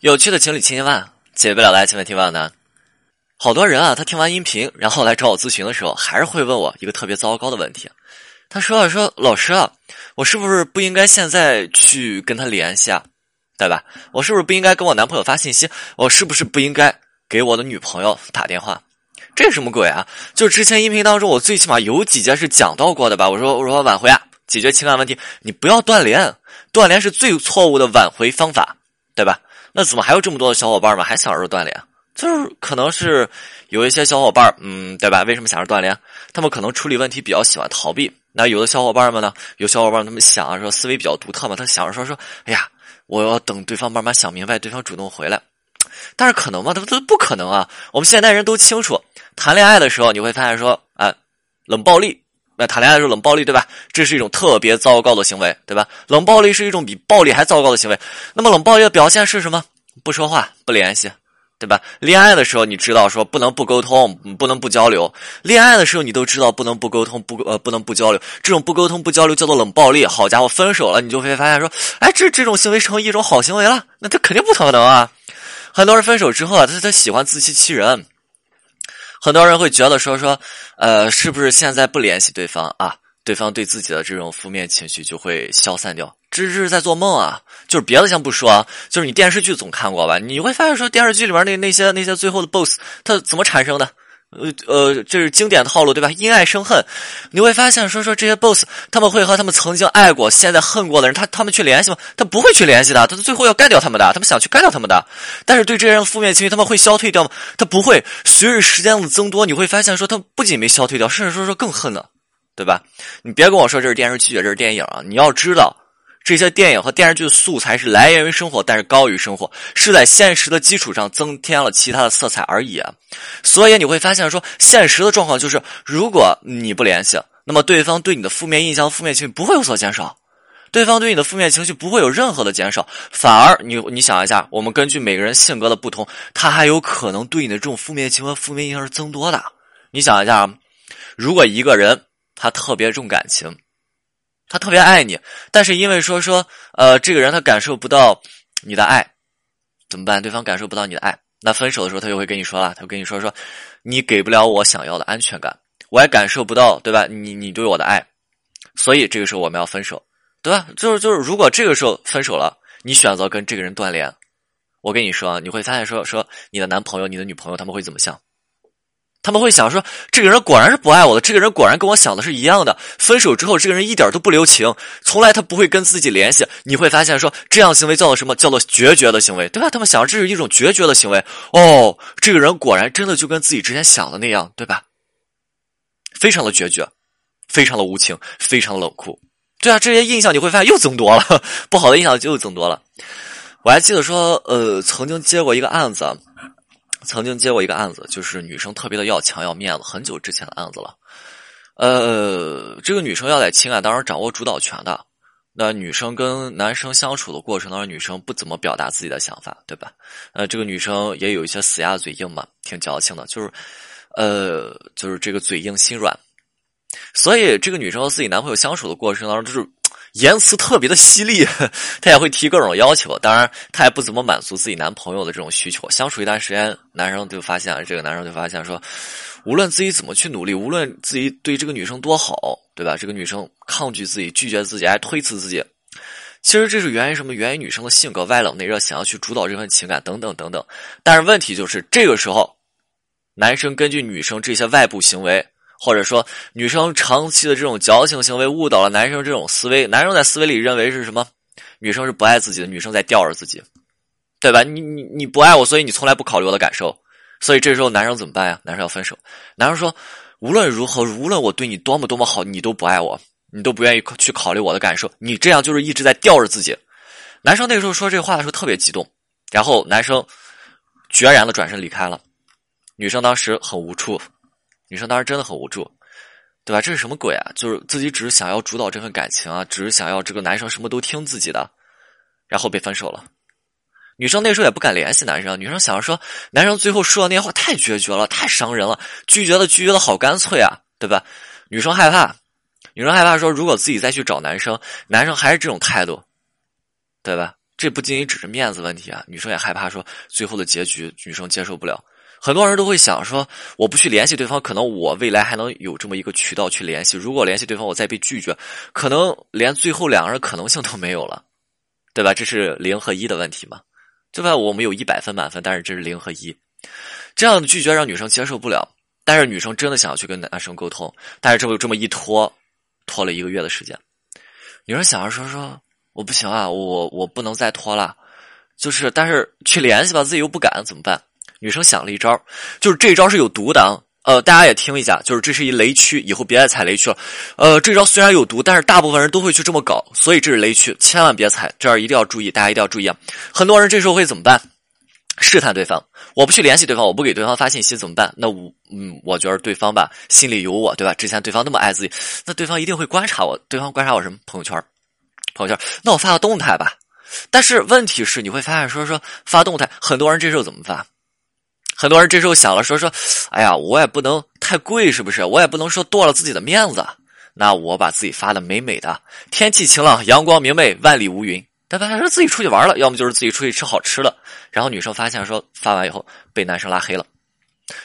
有趣的情侣千千万，解不了的爱情问题万难。好多人啊，他听完音频，然后来找我咨询的时候，还是会问我一个特别糟糕的问题。他说：“啊，说老师啊，我是不是不应该现在去跟他联系啊？对吧？我是不是不应该跟我男朋友发信息？我是不是不应该给我的女朋友打电话？这什么鬼啊？就之前音频当中，我最起码有几节是讲到过的吧？我说我说挽回啊，解决情感问题，你不要断联，断联是最错误的挽回方法，对吧？那怎么还有这么多的小伙伴们还想着锻炼？就是可能是有一些小伙伴，嗯，对吧？为什么想着锻炼？他们可能处理问题比较喜欢逃避。那有的小伙伴们呢？有小伙伴他们想啊，说思维比较独特嘛，他想着说说，哎呀，我要等对方慢慢想明白，对方主动回来。但是可能吗？他他不可能啊！我们现代人都清楚，谈恋爱的时候你会发现说，啊，冷暴力。那谈恋爱的时候冷暴力，对吧？这是一种特别糟糕的行为，对吧？冷暴力是一种比暴力还糟糕的行为。那么冷暴力的表现是什么？不说话，不联系，对吧？恋爱的时候你知道说不能不沟通，不能不交流。恋爱的时候你都知道不能不沟通，不呃不能不交流。这种不沟通不交流叫做冷暴力。好家伙，分手了你就会发现说，哎，这这种行为成为一种好行为了？那他肯定不可能啊！很多人分手之后啊，他他喜欢自欺欺人。很多人会觉得说说，呃，是不是现在不联系对方啊？对方对自己的这种负面情绪就会消散掉？这这是在做梦啊！就是别的先不说，啊就是你电视剧总看过吧？你会发现说电视剧里面那那些那些最后的 BOSS，它怎么产生的？呃呃，这是经典套路对吧？因爱生恨，你会发现说说这些 boss 他们会和他们曾经爱过、现在恨过的人，他他们去联系吗？他不会去联系的，他最后要干掉他们的，他们想去干掉他们的。但是对这些人负面情绪，他们会消退掉吗？他不会。随着时间的增多，你会发现说他不仅没消退掉，甚至说说更恨了，对吧？你别跟我说这是电视剧，这是电影啊！你要知道。这些电影和电视剧的素材是来源于生活，但是高于生活，是在现实的基础上增添了其他的色彩而已。所以你会发现，说现实的状况就是，如果你不联系，那么对方对你的负面印象、负面情绪不会有所减少，对方对你的负面情绪不会有任何的减少，反而你你想一下，我们根据每个人性格的不同，他还有可能对你的这种负面情绪、负面印象是增多的。你想一下，如果一个人他特别重感情。他特别爱你，但是因为说说，呃，这个人他感受不到你的爱，怎么办？对方感受不到你的爱，那分手的时候他就会跟你说了，他会跟你说说，你给不了我想要的安全感，我也感受不到，对吧？你你对我的爱，所以这个时候我们要分手，对吧？就是就是，如果这个时候分手了，你选择跟这个人断联，我跟你说，你会发现说说你的男朋友、你的女朋友他们会怎么想？他们会想说，这个人果然是不爱我的，这个人果然跟我想的是一样的。分手之后，这个人一点都不留情，从来他不会跟自己联系。你会发现说，这样行为叫做什么？叫做决绝的行为，对吧？他们想这是一种决绝的行为。哦，这个人果然真的就跟自己之前想的那样，对吧？非常的决绝，非常的无情，非常冷酷。对啊，这些印象你会发现又增多了，不好的印象就又增多了。我还记得说，呃，曾经接过一个案子。曾经接过一个案子，就是女生特别的要强要面子，很久之前的案子了。呃，这个女生要在情感当中掌握主导权的。那女生跟男生相处的过程当中，女生不怎么表达自己的想法，对吧？呃，这个女生也有一些死鸭嘴硬嘛，挺矫情的，就是，呃，就是这个嘴硬心软。所以，这个女生和自己男朋友相处的过程当中，就是。言辞特别的犀利，她也会提各种要求。当然，她也不怎么满足自己男朋友的这种需求。相处一段时间，男生就发现，这个男生就发现说，无论自己怎么去努力，无论自己对这个女生多好，对吧？这个女生抗拒自己，拒绝自己，还推辞自己。其实这是源于什么？源于女生的性格外冷内热，想要去主导这份情感，等等等等。但是问题就是，这个时候，男生根据女生这些外部行为。或者说，女生长期的这种矫情行为误导了男生这种思维。男生在思维里认为是什么？女生是不爱自己的，女生在吊着自己，对吧？你你你不爱我，所以你从来不考虑我的感受。所以这时候男生怎么办呀？男生要分手。男生说：无论如何，无论我对你多么多么好，你都不爱我，你都不愿意去考虑我的感受。你这样就是一直在吊着自己。男生那个时候说这话的时候特别激动，然后男生决然的转身离开了。女生当时很无助。女生当时真的很无助，对吧？这是什么鬼啊？就是自己只是想要主导这份感情啊，只是想要这个男生什么都听自己的，然后被分手了。女生那时候也不敢联系男生，女生想着说，男生最后说的那些话太决绝了，太伤人了，拒绝的拒绝的好干脆啊，对吧？女生害怕，女生害怕说，如果自己再去找男生，男生还是这种态度，对吧？这不仅仅只是面子问题啊，女生也害怕说最后的结局女生接受不了。很多人都会想说，我不去联系对方，可能我未来还能有这么一个渠道去联系。如果联系对方，我再被拒绝，可能连最后两个人可能性都没有了，对吧？这是零和一的问题嘛？对吧？我们有一百分满分，但是这是零和一，这样的拒绝让女生接受不了。但是女生真的想要去跟男生沟通，但是这么这么一拖，拖了一个月的时间。女生想着说说，我不行啊，我我不能再拖了，就是但是去联系吧，自己又不敢，怎么办？女生想了一招，就是这招是有毒的啊。呃，大家也听一下，就是这是一雷区，以后别再踩雷区了。呃，这招虽然有毒，但是大部分人都会去这么搞，所以这是雷区，千万别踩。这儿一定要注意，大家一定要注意啊！很多人这时候会怎么办？试探对方，我不去联系对方，我不给对方发信息怎么办？那我，嗯，我觉得对方吧，心里有我，对吧？之前对方那么爱自己，那对方一定会观察我。对方观察我什么？朋友圈，朋友圈。那我发个动态吧。但是问题是，你会发现，说说发动态，很多人这时候怎么发？很多人这时候想了，说说，哎呀，我也不能太贵，是不是？我也不能说剁了自己的面子。那我把自己发的美美的，天气晴朗，阳光明媚，万里无云。对吧？说自己出去玩了，要么就是自己出去吃好吃的。然后女生发现说，发完以后被男生拉黑了。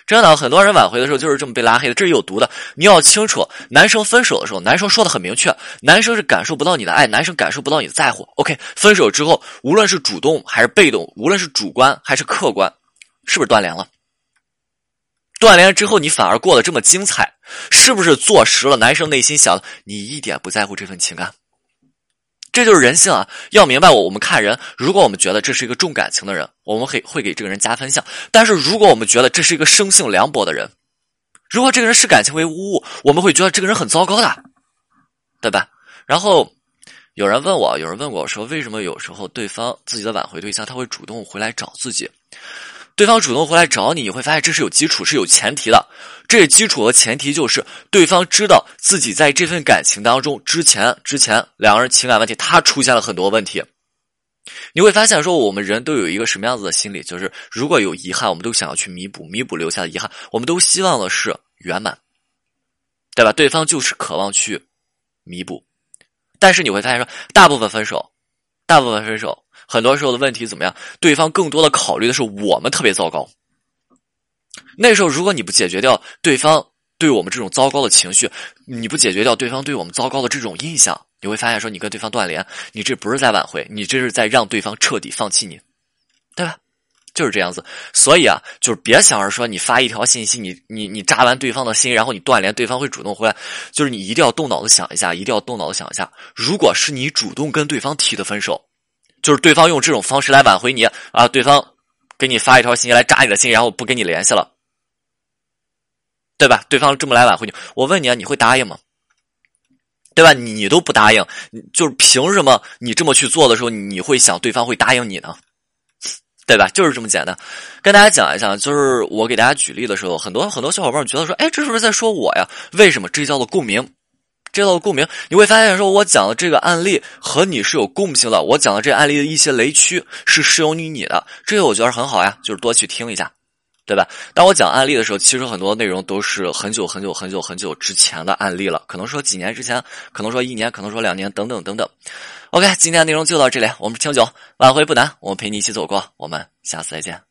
真的，很多人挽回的时候就是这么被拉黑的，这是有毒的。你要清楚，男生分手的时候，男生说的很明确，男生是感受不到你的爱，男生感受不到你的在乎。OK，分手之后，无论是主动还是被动，无论是主观还是客观。是不是断联了？断联之后，你反而过得这么精彩，是不是坐实了男生内心想？你一点不在乎这份情感，这就是人性啊！要明白我，我们看人，如果我们觉得这是一个重感情的人，我们会会给这个人加分项；但是如果我们觉得这是一个生性凉薄的人，如果这个人视感情为污物，我们会觉得这个人很糟糕的，对吧？然后有人问我，有人问我说，为什么有时候对方自己的挽回对象他会主动回来找自己？对方主动回来找你，你会发现这是有基础、是有前提的。这基础和前提就是对方知道自己在这份感情当中之前之前两个人情感问题，他出现了很多问题。你会发现，说我们人都有一个什么样子的心理，就是如果有遗憾，我们都想要去弥补，弥补留下的遗憾。我们都希望的是圆满，对吧？对方就是渴望去弥补，但是你会发现，说大部分分手，大部分分手。很多时候的问题怎么样？对方更多的考虑的是我们特别糟糕。那时候，如果你不解决掉对方对我们这种糟糕的情绪，你不解决掉对方对我们糟糕的这种印象，你会发现说你跟对方断联，你这不是在挽回，你这是在让对方彻底放弃你，对吧？就是这样子。所以啊，就是别想着说你发一条信息，你你你扎完对方的心，然后你断联，对方会主动回来。就是你一定要动脑子想一下，一定要动脑子想一下，如果是你主动跟对方提的分手。就是对方用这种方式来挽回你啊！对方给你发一条信息来扎你的心，然后不跟你联系了，对吧？对方这么来挽回你，我问你啊，你会答应吗？对吧？你都不答应，就是凭什么你这么去做的时候，你会想对方会答应你呢？对吧？就是这么简单。跟大家讲一下，就是我给大家举例的时候，很多很多小伙伴觉得说，哎，这是不是在说我呀？为什么？这叫做共鸣。这道共鸣，你会发现，说我讲的这个案例和你是有共性的。我讲的这案例的一些雷区是适用于你的，这个我觉得很好呀，就是多去听一下，对吧？当我讲案例的时候，其实很多内容都是很久很久很久很久之前的案例了，可能说几年之前，可能说一年，可能说两年，等等等等。OK，今天的内容就到这里，我们是清酒，挽回不难，我们陪你一起走过，我们下次再见。